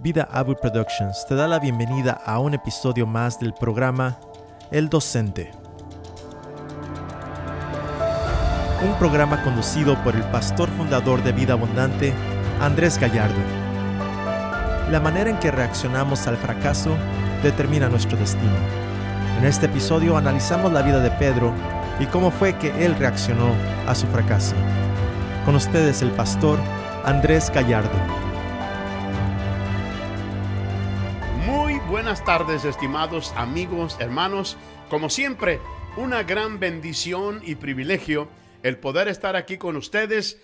Vida Abu Productions te da la bienvenida a un episodio más del programa El Docente. Un programa conducido por el pastor fundador de Vida Abundante, Andrés Gallardo. La manera en que reaccionamos al fracaso determina nuestro destino. En este episodio analizamos la vida de Pedro y cómo fue que él reaccionó a su fracaso. Con ustedes el pastor Andrés Gallardo. Buenas tardes, estimados amigos, hermanos. Como siempre, una gran bendición y privilegio el poder estar aquí con ustedes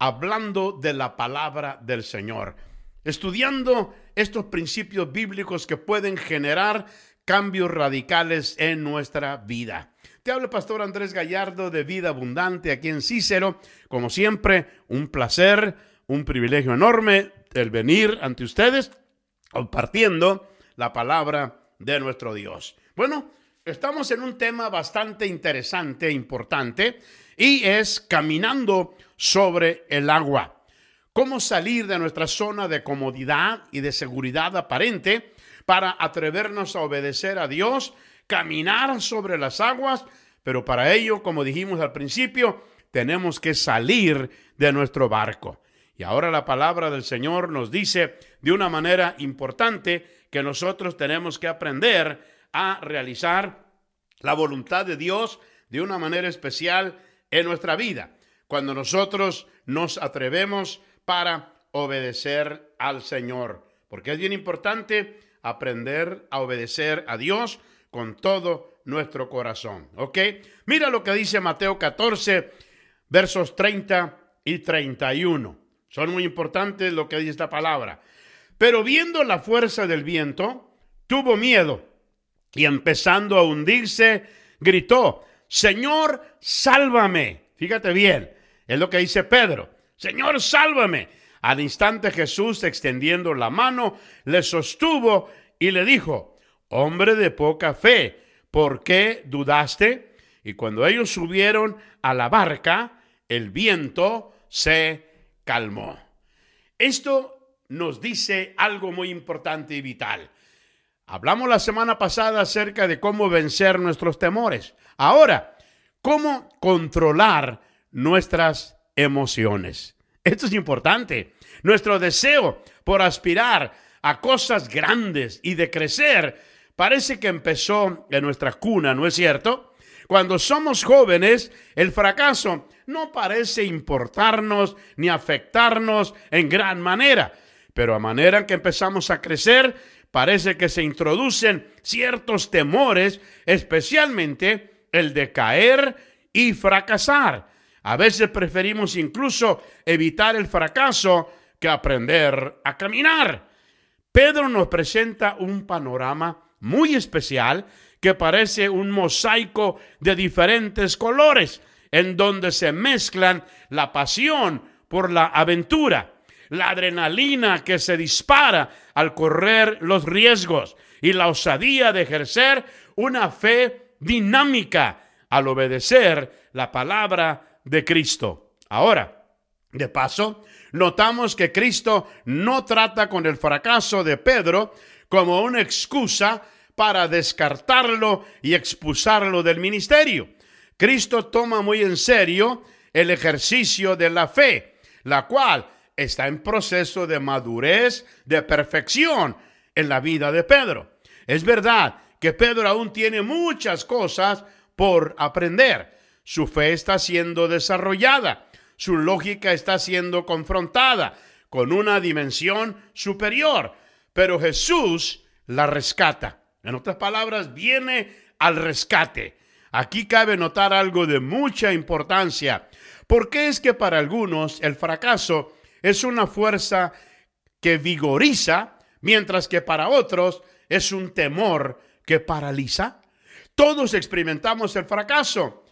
hablando de la palabra del Señor, estudiando estos principios bíblicos que pueden generar cambios radicales en nuestra vida. Te habla el pastor Andrés Gallardo de Vida Abundante aquí en Cícero. Como siempre, un placer, un privilegio enorme el venir ante ustedes compartiendo la palabra de nuestro Dios. Bueno, estamos en un tema bastante interesante, e importante, y es caminando sobre el agua. Cómo salir de nuestra zona de comodidad y de seguridad aparente para atrevernos a obedecer a Dios, caminar sobre las aguas, pero para ello, como dijimos al principio, tenemos que salir de nuestro barco. Y ahora la palabra del Señor nos dice de una manera importante que nosotros tenemos que aprender a realizar la voluntad de Dios de una manera especial en nuestra vida. Cuando nosotros nos atrevemos para obedecer al Señor. Porque es bien importante aprender a obedecer a Dios con todo nuestro corazón. ¿Ok? Mira lo que dice Mateo 14, versos 30 y 31. Son muy importantes lo que dice esta palabra. Pero viendo la fuerza del viento, tuvo miedo y empezando a hundirse, gritó, Señor, sálvame. Fíjate bien, es lo que dice Pedro. Señor, sálvame. Al instante Jesús, extendiendo la mano, le sostuvo y le dijo, hombre de poca fe, ¿por qué dudaste? Y cuando ellos subieron a la barca, el viento se calmó. Esto nos dice algo muy importante y vital. Hablamos la semana pasada acerca de cómo vencer nuestros temores. Ahora, cómo controlar nuestras emociones. Esto es importante. Nuestro deseo por aspirar a cosas grandes y de crecer parece que empezó en nuestra cuna, ¿no es cierto? Cuando somos jóvenes, el fracaso no parece importarnos ni afectarnos en gran manera, pero a manera que empezamos a crecer, parece que se introducen ciertos temores, especialmente el de caer y fracasar. A veces preferimos incluso evitar el fracaso que aprender a caminar. Pedro nos presenta un panorama muy especial que parece un mosaico de diferentes colores, en donde se mezclan la pasión por la aventura, la adrenalina que se dispara al correr los riesgos y la osadía de ejercer una fe dinámica al obedecer la palabra de Cristo. Ahora, de paso, notamos que Cristo no trata con el fracaso de Pedro como una excusa para descartarlo y expulsarlo del ministerio. Cristo toma muy en serio el ejercicio de la fe, la cual está en proceso de madurez, de perfección en la vida de Pedro. Es verdad que Pedro aún tiene muchas cosas por aprender. Su fe está siendo desarrollada, su lógica está siendo confrontada con una dimensión superior, pero Jesús la rescata. En otras palabras, viene al rescate. Aquí cabe notar algo de mucha importancia. ¿Por qué es que para algunos el fracaso es una fuerza que vigoriza, mientras que para otros es un temor que paraliza? Todos experimentamos el fracaso,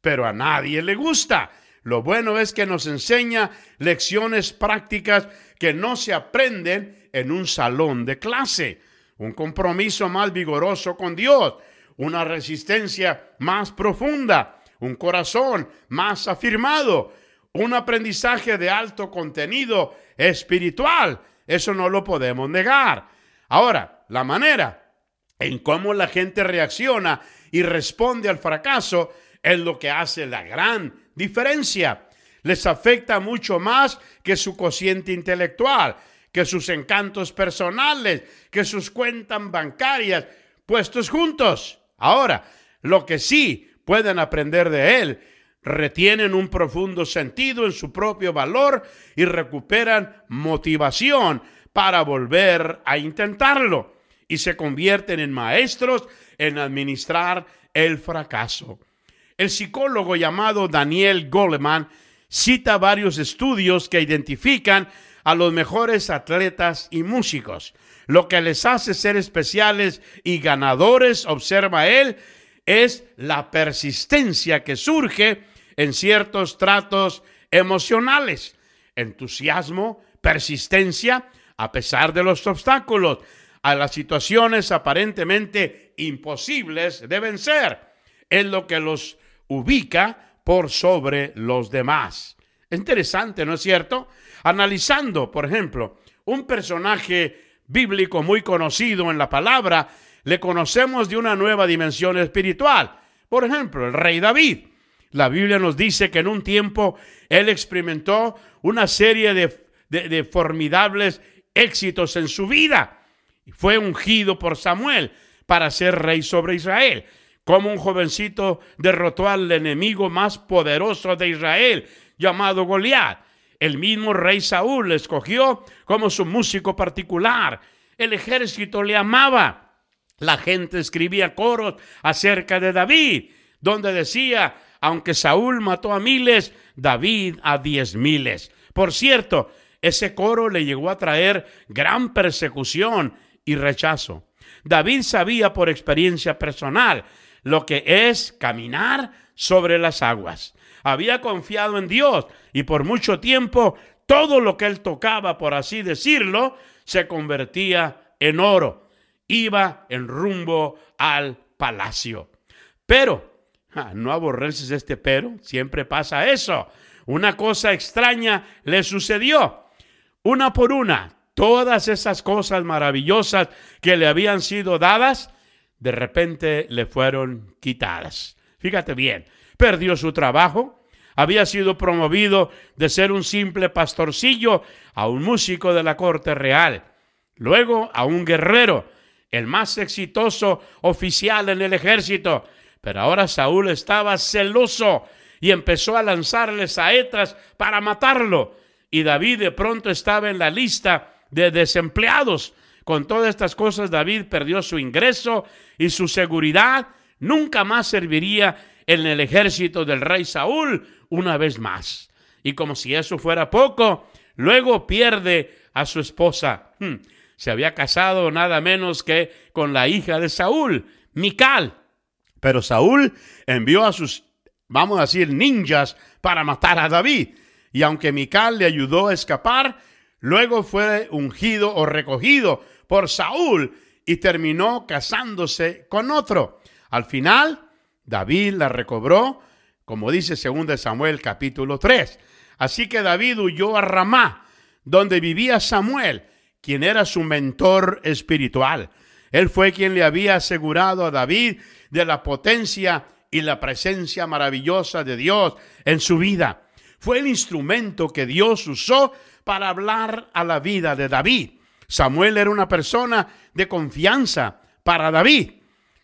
pero a nadie le gusta. Lo bueno es que nos enseña lecciones prácticas que no se aprenden en un salón de clase un compromiso más vigoroso con Dios, una resistencia más profunda, un corazón más afirmado, un aprendizaje de alto contenido espiritual, Eso no lo podemos negar. Ahora, la manera en cómo la gente reacciona y responde al fracaso es lo que hace la gran diferencia. Les afecta mucho más que su cociente intelectual, que sus encantos personales, que sus cuentas bancarias puestos juntos. Ahora, lo que sí pueden aprender de él, retienen un profundo sentido en su propio valor y recuperan motivación para volver a intentarlo y se convierten en maestros en administrar el fracaso. El psicólogo llamado Daniel Goleman cita varios estudios que identifican a los mejores atletas y músicos. Lo que les hace ser especiales y ganadores, observa él, es la persistencia que surge en ciertos tratos emocionales. Entusiasmo, persistencia, a pesar de los obstáculos, a las situaciones aparentemente imposibles de vencer. Es lo que los ubica por sobre los demás. Es interesante, ¿no es cierto? Analizando, por ejemplo, un personaje bíblico muy conocido en la palabra, le conocemos de una nueva dimensión espiritual. Por ejemplo, el rey David. La Biblia nos dice que en un tiempo él experimentó una serie de, formidables éxitos en su vida. Fue ungido por Samuel para ser rey sobre Israel. Como un jovencito derrotó al enemigo más poderoso de Israel, llamado Goliat. El mismo rey Saúl le escogió como su músico particular. El ejército le amaba. La gente escribía coros acerca de David, donde decía, aunque Saúl mató a miles, David a diez miles. Por cierto, ese coro le llegó a traer gran persecución y rechazo. David sabía por experiencia personal lo que es caminar sobre las aguas. Había confiado en Dios y por mucho tiempo todo lo que él tocaba, por así decirlo, se convertía en oro. Iba en rumbo al palacio. Pero, no aborreces este pero, siempre pasa eso. Una cosa extraña le sucedió. Una por una, todas esas cosas maravillosas que le habían sido dadas, de repente le fueron quitadas. Fíjate bien, perdió su trabajo, había sido promovido de ser un simple pastorcillo a un músico de la corte real, luego a un guerrero, el más exitoso oficial en el ejército. Pero ahora Saúl estaba celoso y empezó a lanzarle saetas para matarlo. Y David de pronto estaba en la lista de desempleados. Con todas estas cosas, David perdió su ingreso y su seguridad. Nunca más serviría en el ejército del rey Saúl una vez más. Y como si eso fuera poco, luego pierde a su esposa. Hmm, se había casado nada menos que con la hija de Saúl, Mical. Pero Saúl envió a sus, vamos a decir, ninjas para matar a David. Y aunque Mical le ayudó a escapar, luego fue ungido o recogido por Saúl y terminó casándose con otro. Al final, David la recobró, como dice 2 Samuel capítulo 3. Así que David huyó a Ramá, donde vivía Samuel, quien era su mentor espiritual. Él fue quien le había asegurado a David de la potencia y la presencia maravillosa de Dios en su vida. Fue el instrumento que Dios usó para hablar a la vida de David. Samuel era una persona de confianza para David.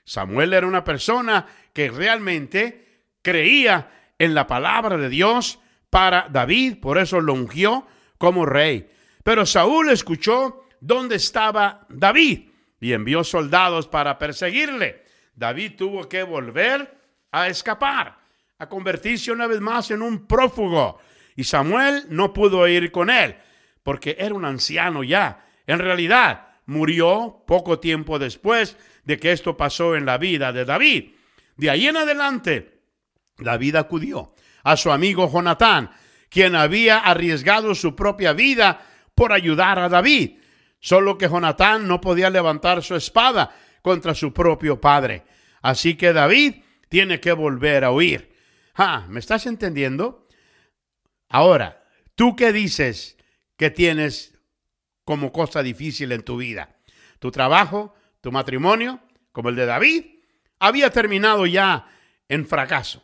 Samuel era una persona que realmente creía en la palabra de Dios para David, por eso lo ungió como rey. Pero Saúl escuchó dónde estaba David y envió soldados para perseguirle. David tuvo que volver a escapar, a convertirse una vez más en un prófugo. Y Samuel no pudo ir con él, porque era un anciano ya. En realidad, murió poco tiempo después de que esto pasó en la vida de David. De ahí en adelante, David acudió a su amigo Jonatán, quien había arriesgado su propia vida por ayudar a David. Solo que Jonatán no podía levantar su espada contra su propio padre. Así que David tiene que volver a huir. Ah, ¿me estás entendiendo? Ahora, ¿tú qué dices que tienes como cosa difícil en tu vida. Tu trabajo, tu matrimonio, como el de David, había terminado ya en fracaso.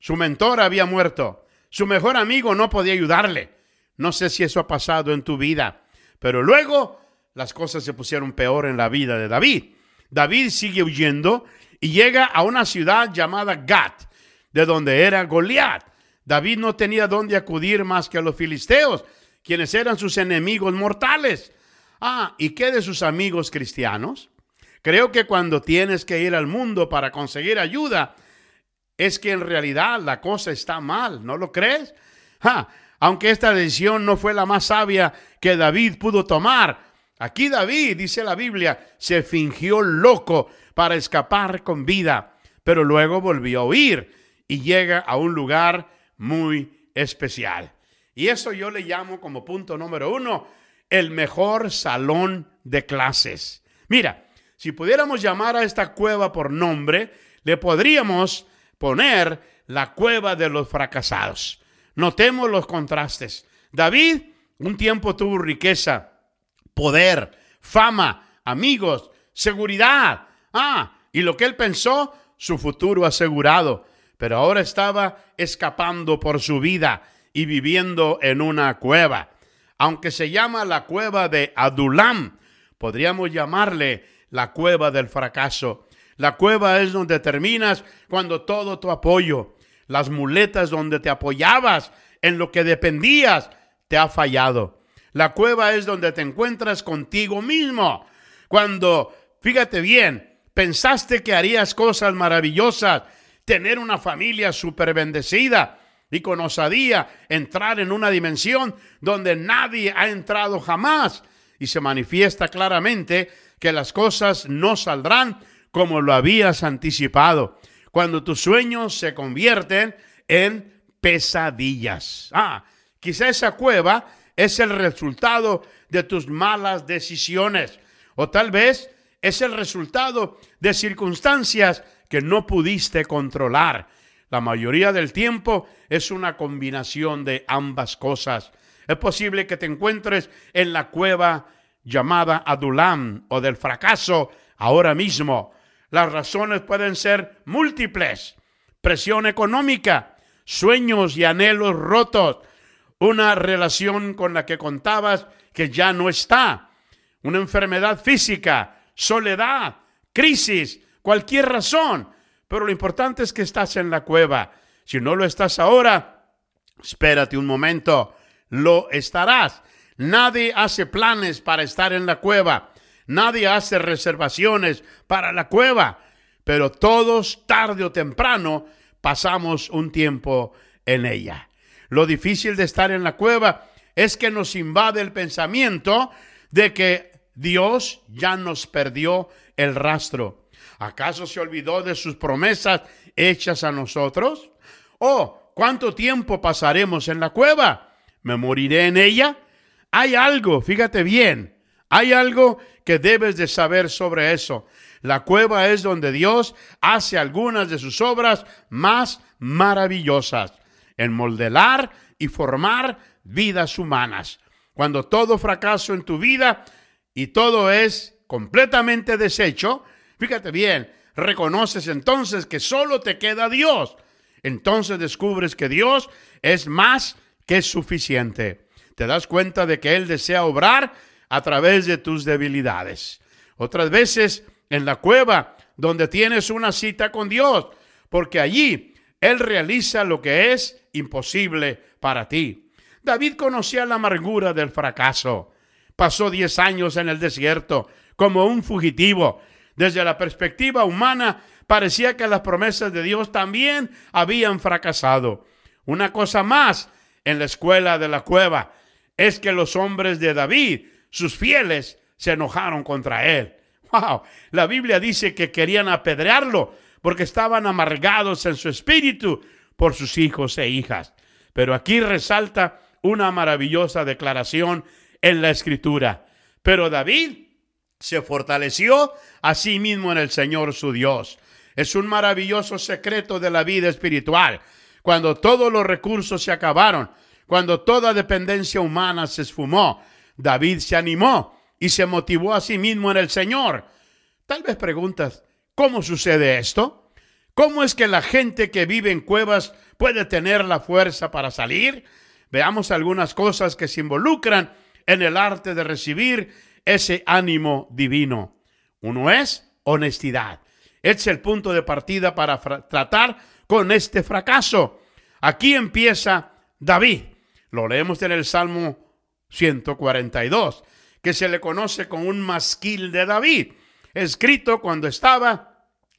Su mentor había muerto. Su mejor amigo no podía ayudarle. No sé si eso ha pasado en tu vida, pero luego las cosas se pusieron peor en la vida de David. David sigue huyendo y llega a una ciudad llamada Gat, de donde era Goliat. David no tenía dónde acudir más que a los filisteos, quienes eran sus enemigos mortales. Ah, ¿y qué de sus amigos cristianos? Creo que cuando tienes que ir al mundo para conseguir ayuda, es que en realidad la cosa está mal, ¿no lo crees? aunque esta decisión no fue la más sabia que David pudo tomar, aquí David, dice la Biblia, se fingió loco para escapar con vida, pero luego volvió a huir y llega a un lugar muy especial. Y eso yo le llamo como punto número uno, el mejor salón de clases. Mira, si pudiéramos llamar a esta cueva por nombre, le podríamos poner la cueva de los fracasados. Notemos los contrastes. David un tiempo tuvo riqueza, poder, fama, amigos, seguridad. Ah, y lo que él pensó, su futuro asegurado. Pero ahora estaba escapando por su vida y viviendo en una cueva. Aunque se llama la cueva de Adulam, podríamos llamarle la cueva del fracaso. La cueva es donde terminas cuando todo tu apoyo, las muletas donde te apoyabas, en lo que dependías, te ha fallado. La cueva es donde te encuentras contigo mismo. Cuando, fíjate bien, pensaste que harías cosas maravillosas, tener una familia súper bendecida y con osadía entrar en una dimensión donde nadie ha entrado jamás. Y se manifiesta claramente que las cosas no saldrán como lo habías anticipado. Cuando tus sueños se convierten en pesadillas. Ah, quizá esa cueva es el resultado de tus malas decisiones. O tal vez es el resultado de circunstancias que no pudiste controlar. La mayoría del tiempo es una combinación de ambas cosas. Es posible que te encuentres en la cueva llamada Adulam o del fracaso ahora mismo. Las razones pueden ser múltiples. Presión económica, sueños y anhelos rotos, una relación con la que contabas que ya no está, una enfermedad física, soledad, crisis, cualquier razón. Pero lo importante es que estás en la cueva. Si no lo estás ahora, espérate un momento, lo estarás. Nadie hace planes para estar en la cueva. Nadie hace reservaciones para la cueva. Pero todos, tarde o temprano, pasamos un tiempo en ella. Lo difícil de estar en la cueva es que nos invade el pensamiento de que Dios ya nos perdió el rastro. ¿Acaso se olvidó de sus promesas hechas a nosotros? ¿O cuánto tiempo pasaremos en la cueva? ¿Me moriré en ella? Hay algo, fíjate bien, hay algo que debes de saber sobre eso. La cueva es donde Dios hace algunas de sus obras más maravillosas, en modelar y formar vidas humanas. Cuando todo fracaso en tu vida y todo es completamente deshecho, fíjate bien, reconoces entonces que solo te queda Dios. Entonces descubres que Dios es más que suficiente te das cuenta de que Él desea obrar a través de tus debilidades. Otras veces en la cueva donde tienes una cita con Dios, porque allí Él realiza lo que es imposible para ti. David conocía la amargura del fracaso. Pasó diez años en el desierto como un fugitivo. Desde la perspectiva humana, parecía que las promesas de Dios también habían fracasado. Una cosa más en la escuela de la cueva es que los hombres de David, sus fieles, se enojaron contra él. Wow, la Biblia dice que querían apedrearlo porque estaban amargados en su espíritu por sus hijos e hijas. Pero aquí resalta una maravillosa declaración en la escritura. Pero David se fortaleció a sí mismo en el Señor su Dios. Es un maravilloso secreto de la vida espiritual. Cuando todos los recursos se acabaron, cuando toda dependencia humana se esfumó, David se animó y se motivó a sí mismo en el Señor. Tal vez preguntas, ¿cómo sucede esto? ¿Cómo es que la gente que vive en cuevas puede tener la fuerza para salir? Veamos algunas cosas que se involucran en el arte de recibir ese ánimo divino. Uno es honestidad. Es el punto de partida para tratar con este fracaso. Aquí empieza David. Lo leemos en el Salmo 142, que se le conoce como un masquil de David, escrito cuando estaba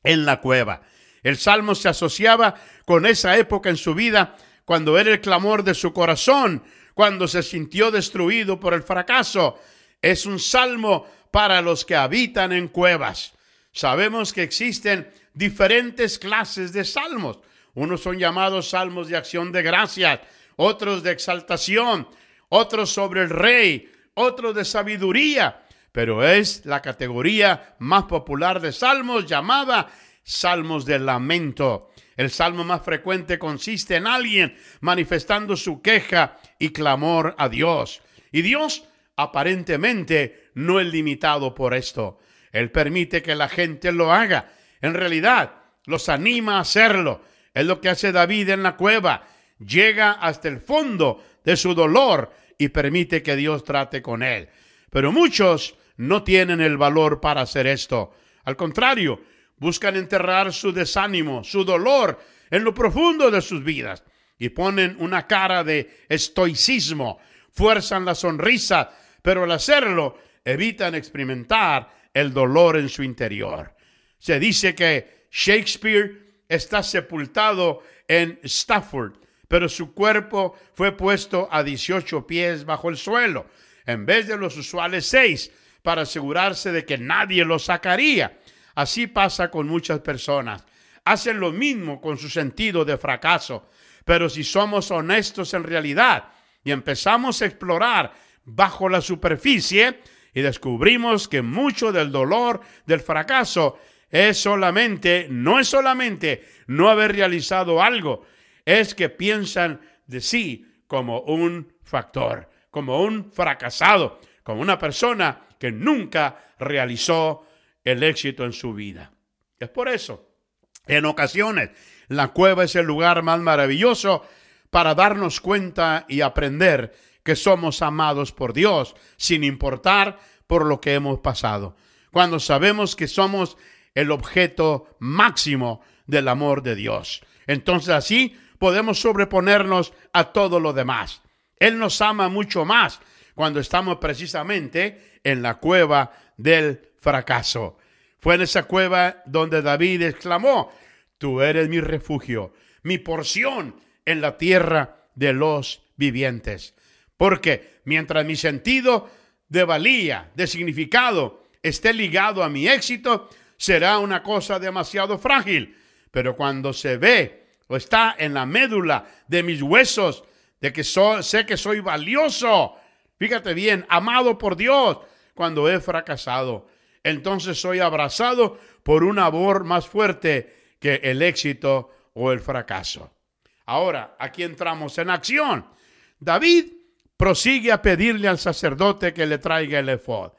en la cueva. El salmo se asociaba con esa época en su vida cuando era el clamor de su corazón, cuando se sintió destruido por el fracaso. Es un salmo para los que habitan en cuevas. Sabemos que existen diferentes clases de salmos. Unos son llamados salmos de acción de gracias, otros de exaltación, otros sobre el rey, otros de sabiduría, pero es la categoría más popular de salmos llamada salmos de lamento. El salmo más frecuente consiste en alguien manifestando su queja y clamor a Dios. Y Dios aparentemente no es limitado por esto. Él permite que la gente lo haga. En realidad, los anima a hacerlo. Es lo que hace David en la cueva. Llega hasta el fondo de su dolor y permite que Dios trate con él. Pero muchos no tienen el valor para hacer esto. Al contrario, buscan enterrar su desánimo, su dolor en lo profundo de sus vidas y ponen una cara de estoicismo, fuerzan la sonrisa, pero al hacerlo evitan experimentar el dolor en su interior. Se dice que Shakespeare está sepultado en Stafford, pero su cuerpo fue puesto a 18 pies bajo el suelo, en vez de los usuales seis, para asegurarse de que nadie lo sacaría. Así pasa con muchas personas. Hacen lo mismo con su sentido de fracaso. Pero si somos honestos en realidad y empezamos a explorar bajo la superficie y descubrimos que mucho del dolor del fracaso es solamente, no es solamente no haber realizado algo, es que piensan de sí como un factor, como un fracasado, como una persona que nunca realizó el éxito en su vida. Es por eso, en ocasiones, la cueva es el lugar más maravilloso para darnos cuenta y aprender que somos amados por Dios, sin importar por lo que hemos pasado. Cuando sabemos que somos el objeto máximo del amor de Dios. Entonces así podemos sobreponernos a todo lo demás. Él nos ama mucho más cuando estamos precisamente en la cueva del fracaso. Fue en esa cueva donde David exclamó, Tú eres mi refugio, mi porción en la tierra de los vivientes. Porque mientras mi sentido de valía, de significado, esté ligado a mi éxito, será una cosa demasiado frágil. Pero cuando se ve o está en la médula de mis huesos, de que sé que soy valioso, fíjate bien, amado por Dios, cuando he fracasado, entonces soy abrazado por un amor más fuerte que el éxito o el fracaso. Ahora, aquí entramos en acción. David prosigue a pedirle al sacerdote que le traiga el efod,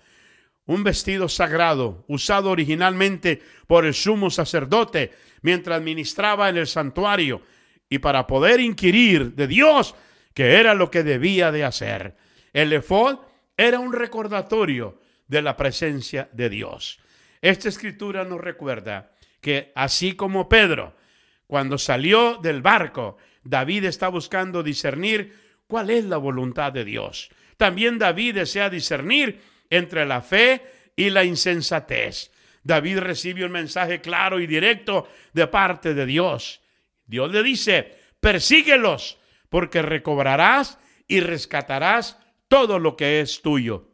un vestido sagrado usado originalmente por el sumo sacerdote mientras ministraba en el santuario y para poder inquirir de Dios que era lo que debía de hacer. El efod era un recordatorio de la presencia de Dios. Esta escritura nos recuerda que así como Pedro, cuando salió del barco, David está buscando discernir cuál es la voluntad de Dios. También David desea discernir entre la fe y la insensatez. David recibe un mensaje claro y directo de parte de Dios. Dios le dice, persíguelos, porque recobrarás y rescatarás todo lo que es tuyo.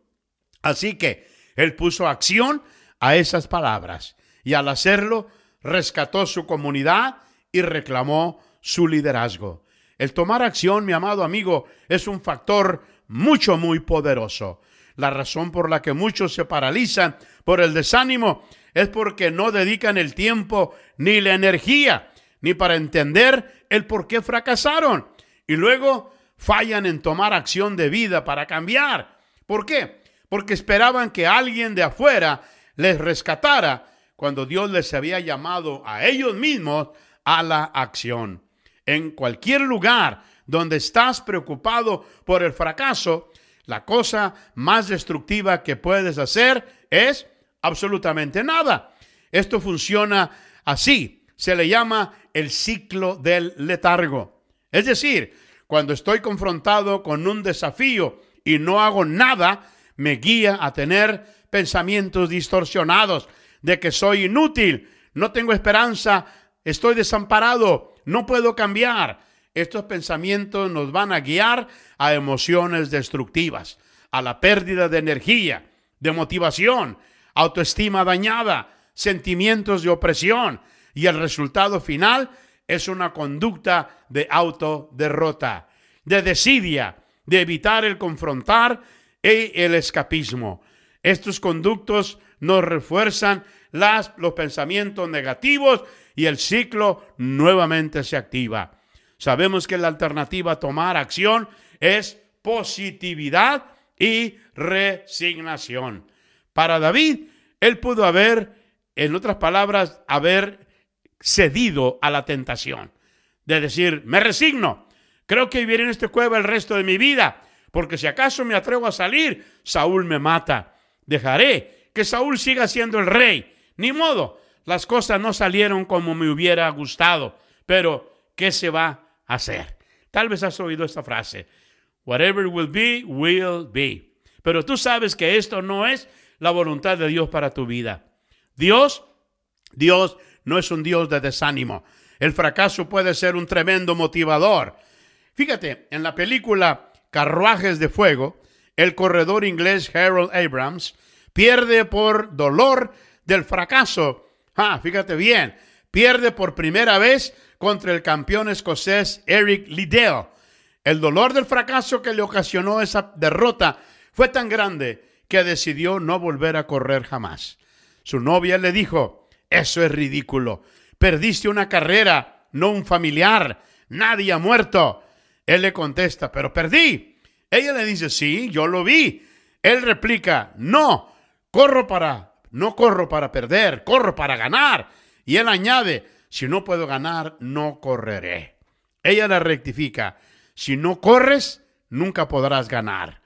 Así que él puso acción a esas palabras y al hacerlo rescató su comunidad y reclamó su liderazgo. El tomar acción, mi amado amigo, es un factor mucho, muy poderoso. La razón por la que muchos se paralizan por el desánimo es porque no dedican el tiempo ni la energía, ni para entender el por qué fracasaron. Y luego fallan en tomar acción de vida para cambiar ¿Por qué? Porque esperaban que alguien de afuera les rescatara cuando Dios les había llamado a ellos mismos a la acción. En cualquier lugar donde estás preocupado por el fracaso, la cosa más destructiva que puedes hacer es absolutamente nada. Esto funciona así. Se le llama el ciclo del letargo. Es decir, cuando estoy confrontado con un desafío y no hago nada, me guía a tener pensamientos distorsionados de que soy inútil, no tengo esperanza, estoy desamparado, no puedo cambiar. Estos pensamientos nos van a guiar a emociones destructivas, a la pérdida de energía, de motivación, autoestima dañada, sentimientos de opresión y el resultado final es una conducta de autoderrota, de desidia, de evitar el confrontar y el escapismo. Estos conductos nos refuerzan los pensamientos negativos y el ciclo nuevamente se activa. Sabemos que la alternativa a tomar acción es positividad y resignación. Para David, él pudo haber, en otras palabras, haber cedido a la tentación de decir, me resigno, creo que viviré en esta cueva el resto de mi vida, porque si acaso me atrevo a salir, Saúl me mata. Dejaré que Saúl siga siendo el rey. Ni modo, las cosas no salieron como me hubiera gustado, pero ¿qué se va a hacer? Tal vez has oído esta frase, whatever will be, will be. Pero tú sabes que esto no es la voluntad de Dios para tu vida. Dios, Dios no es un Dios de desánimo. El fracaso puede ser un tremendo motivador. Fíjate, en la película Carruajes de Fuego, el corredor inglés Harold Abrams pierde por dolor del fracaso. Ah, fíjate bien, pierde por primera vez contra el campeón escocés Eric Liddell. El dolor del fracaso que le ocasionó esa derrota fue tan grande que decidió no volver a correr jamás. Su novia le dijo, eso es ridículo, perdiste una carrera, no un familiar, nadie ha muerto. Él le contesta, pero perdí. Ella le dice, sí, yo lo vi. Él replica, no, corro para, no corro para perder, corro para ganar. Y él añade, si no puedo ganar, no correré. Ella le rectifica, si no corres, nunca podrás ganar.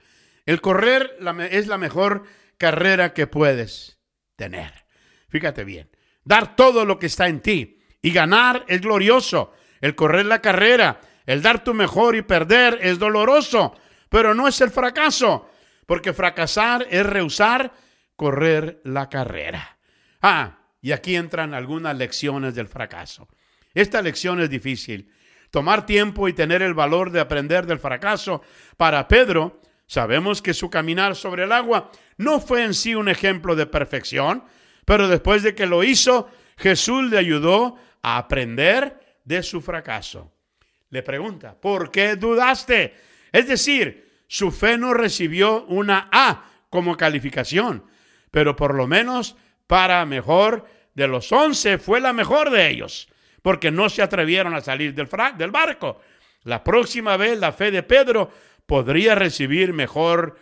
El correr es la mejor carrera que puedes tener. Fíjate bien, dar todo lo que está en ti y ganar es glorioso. El correr la carrera, el dar tu mejor y perder es doloroso, pero no es el fracaso, porque fracasar es rehusar correr la carrera. Ah, y aquí entran algunas lecciones del fracaso. Esta lección es difícil. Tomar tiempo y tener el valor de aprender del fracaso para Pedro Sabemos que su caminar sobre el agua no fue en sí un ejemplo de perfección, pero después de que lo hizo, Jesús le ayudó a aprender de su fracaso. Le pregunta, ¿por qué dudaste? Es decir, su fe no recibió una A como calificación, pero por lo menos para mejor de los once fue la mejor de ellos, porque no se atrevieron a salir del, del barco. La próxima vez la fe de Pedro podría recibir mejor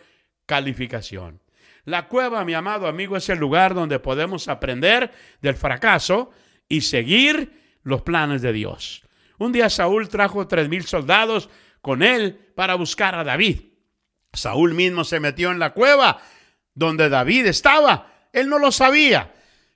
calificación. La cueva, mi amado amigo, es el lugar donde podemos aprender del fracaso y seguir los planes de Dios. Un día Saúl trajo tres mil soldados con él para buscar a David. Saúl mismo se metió en la cueva donde David estaba. Él no lo sabía.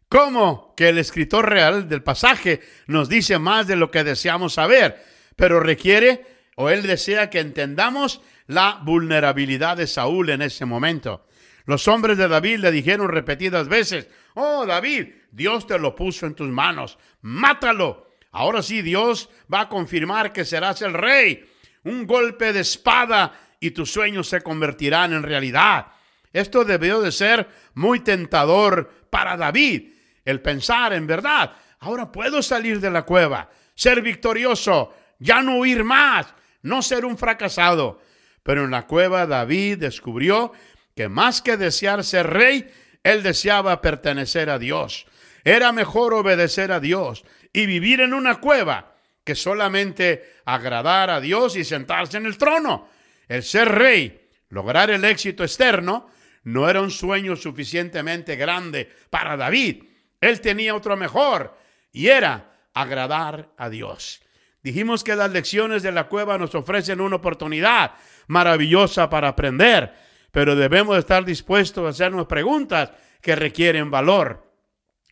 ¿Cómo que el escritor real del pasaje nos dice más de lo que deseamos saber? Pero requiere, o él desea que entendamos la vulnerabilidad de Saúl en ese momento. Los hombres de David le dijeron repetidas veces, oh David, Dios te lo puso en tus manos, mátalo. Ahora sí, Dios va a confirmar que serás el rey. Un golpe de espada y tus sueños se convertirán en realidad. Esto debió de ser muy tentador para David, el pensar en verdad, ahora puedo salir de la cueva, ser victorioso, ya no huir más, no ser un fracasado. Pero en la cueva David descubrió que más que desear ser rey, él deseaba pertenecer a Dios. Era mejor obedecer a Dios y vivir en una cueva que solamente agradar a Dios y sentarse en el trono. El ser rey Lograr el éxito externo no era un sueño suficientemente grande para David. Él tenía otro mejor y era agradar a Dios. Dijimos que las lecciones de la cueva nos ofrecen una oportunidad maravillosa para aprender, pero debemos estar dispuestos a hacernos preguntas que requieren valor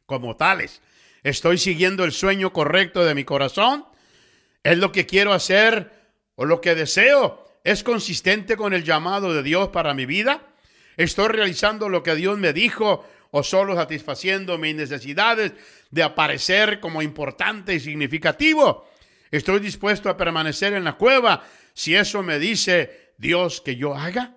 como tales. ¿Estoy siguiendo el sueño correcto de mi corazón? ¿Es lo que quiero hacer o lo que deseo? ¿Es consistente con el llamado de Dios para mi vida? ¿Estoy realizando lo que Dios me dijo o solo satisfaciendo mis necesidades de aparecer como importante y significativo? ¿Estoy dispuesto a permanecer en la cueva si eso me dice Dios que yo haga?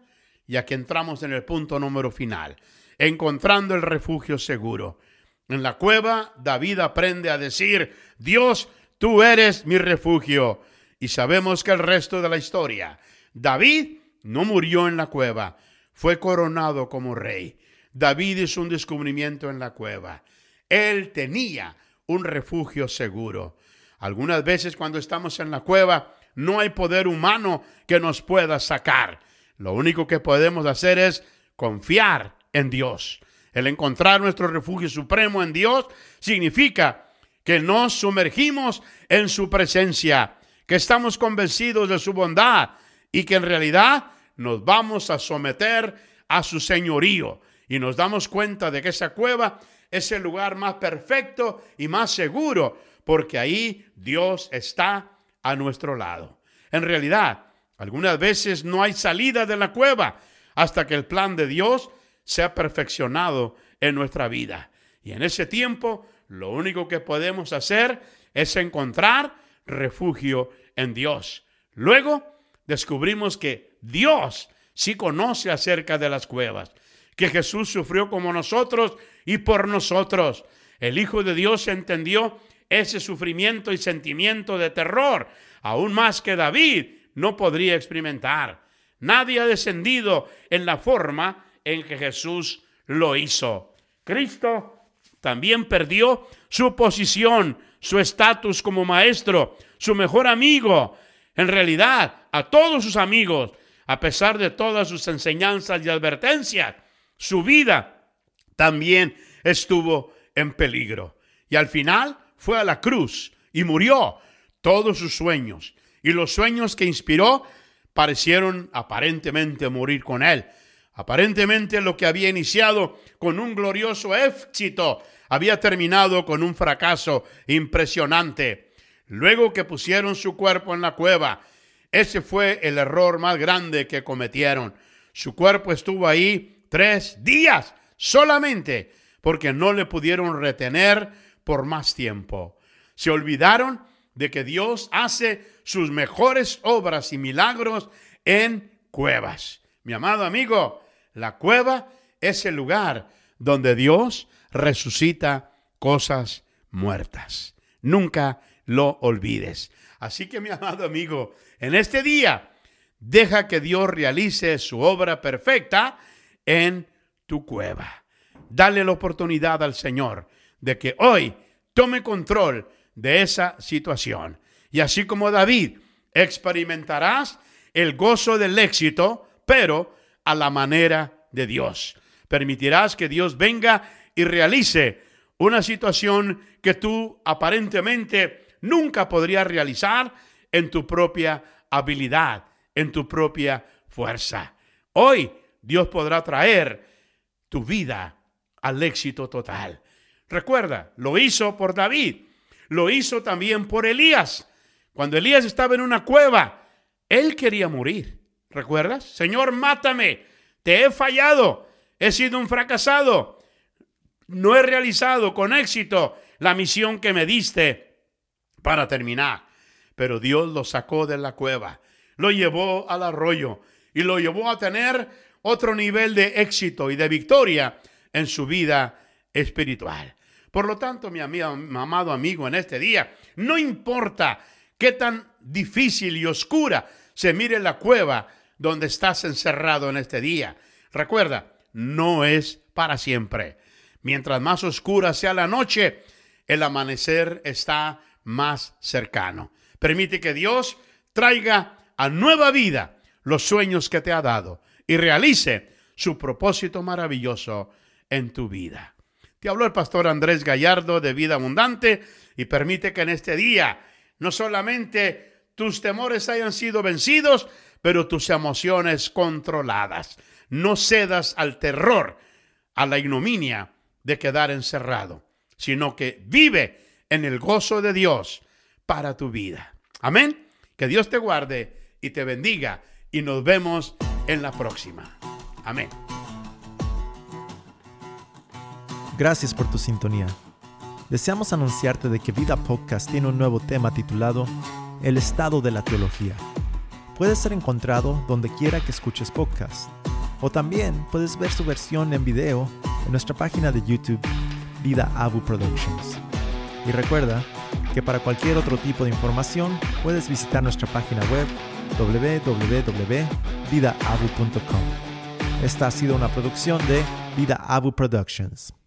Y aquí entramos en el punto número final, encontrando el refugio seguro. En la cueva, David aprende a decir, Dios, tú eres mi refugio. Y sabemos que el resto de la historia, David no murió en la cueva, fue coronado como rey. David hizo un descubrimiento en la cueva. Él tenía un refugio seguro. Algunas veces cuando estamos en la cueva, no hay poder humano que nos pueda sacar. Lo único que podemos hacer es confiar en Dios. El encontrar nuestro refugio supremo en Dios significa que nos sumergimos en su presencia, que estamos convencidos de su bondad y que en realidad nos vamos a someter a su señorío. Y nos damos cuenta de que esa cueva es el lugar más perfecto y más seguro, porque ahí Dios está a nuestro lado. En realidad, algunas veces no hay salida de la cueva hasta que el plan de Dios sea perfeccionado en nuestra vida. Y en ese tiempo, lo único que podemos hacer es encontrar refugio en Dios. Luego, descubrimos que Dios sí conoce acerca de las cuevas, que Jesús sufrió como nosotros y por nosotros. El Hijo de Dios entendió ese sufrimiento y sentimiento de terror, aún más que David no podría experimentar. Nadie ha descendido en la forma en que Jesús lo hizo. Cristo también perdió su posición, su estatus como maestro, su mejor amigo. En realidad, a todos sus amigos, a pesar de todas sus enseñanzas y advertencias, su vida también estuvo en peligro. Y al final fue a la cruz y murió. Todos sus sueños y los sueños que inspiró parecieron aparentemente morir con él. Aparentemente lo que había iniciado con un glorioso éxito había terminado con un fracaso impresionante. Luego que pusieron su cuerpo en la cueva, ese fue el error más grande que cometieron. Su cuerpo estuvo ahí tres días solamente porque no le pudieron retener por más tiempo. Se olvidaron de que Dios hace sus mejores obras y milagros en cuevas. Mi amado amigo, la cueva es el lugar donde Dios resucita cosas muertas. Nunca lo olvides. Así que mi amado amigo, en este día, deja que Dios realice su obra perfecta en tu cueva. Dale la oportunidad al Señor de que hoy tome control de esa situación. Y así como David, experimentarás el gozo del éxito, pero a la manera de Dios. Permitirás que Dios venga y realice una situación que tú aparentemente nunca podrías realizar en tu propia habilidad, en tu propia fuerza. Hoy Dios podrá traer tu vida al éxito total. Recuerda, lo hizo por David, lo hizo también por Elías. Cuando Elías estaba en una cueva, él quería morir. ¿Recuerdas? Señor, mátame. Te he fallado. He sido un fracasado. No he realizado con éxito la misión que me diste para terminar. Pero Dios lo sacó de la cueva, lo llevó al arroyo y lo llevó a tener otro nivel de éxito y de victoria en su vida espiritual. Por lo tanto, mi, mi amado amigo, en este día, no importa qué tan difícil y oscura se mire la cueva donde estás encerrado en este día. Recuerda, no es para siempre. Mientras más oscura sea la noche, el amanecer está más cercano. Permite que Dios traiga a nueva vida los sueños que te ha dado y realice su propósito maravilloso en tu vida. Te habló el pastor Andrés Gallardo de Vida Abundante y permite que en este día no solamente tus temores hayan sido vencidos, pero tus emociones controladas. No cedas al terror, a la ignominia de quedar encerrado, sino que vive en el gozo de Dios para tu vida. Amén. Que Dios te guarde y te bendiga y nos vemos en la próxima. Amén. Gracias por tu sintonía. Deseamos anunciarte de que Vida Podcast tiene un nuevo tema titulado El estado de la teología. Puede ser encontrado donde quiera que escuches podcast. O también puedes ver su versión en video en nuestra página de YouTube, Vida Abu Productions. Y recuerda que para cualquier otro tipo de información puedes visitar nuestra página web www.vidaabu.com. Esta ha sido una producción de Vida Abu Productions.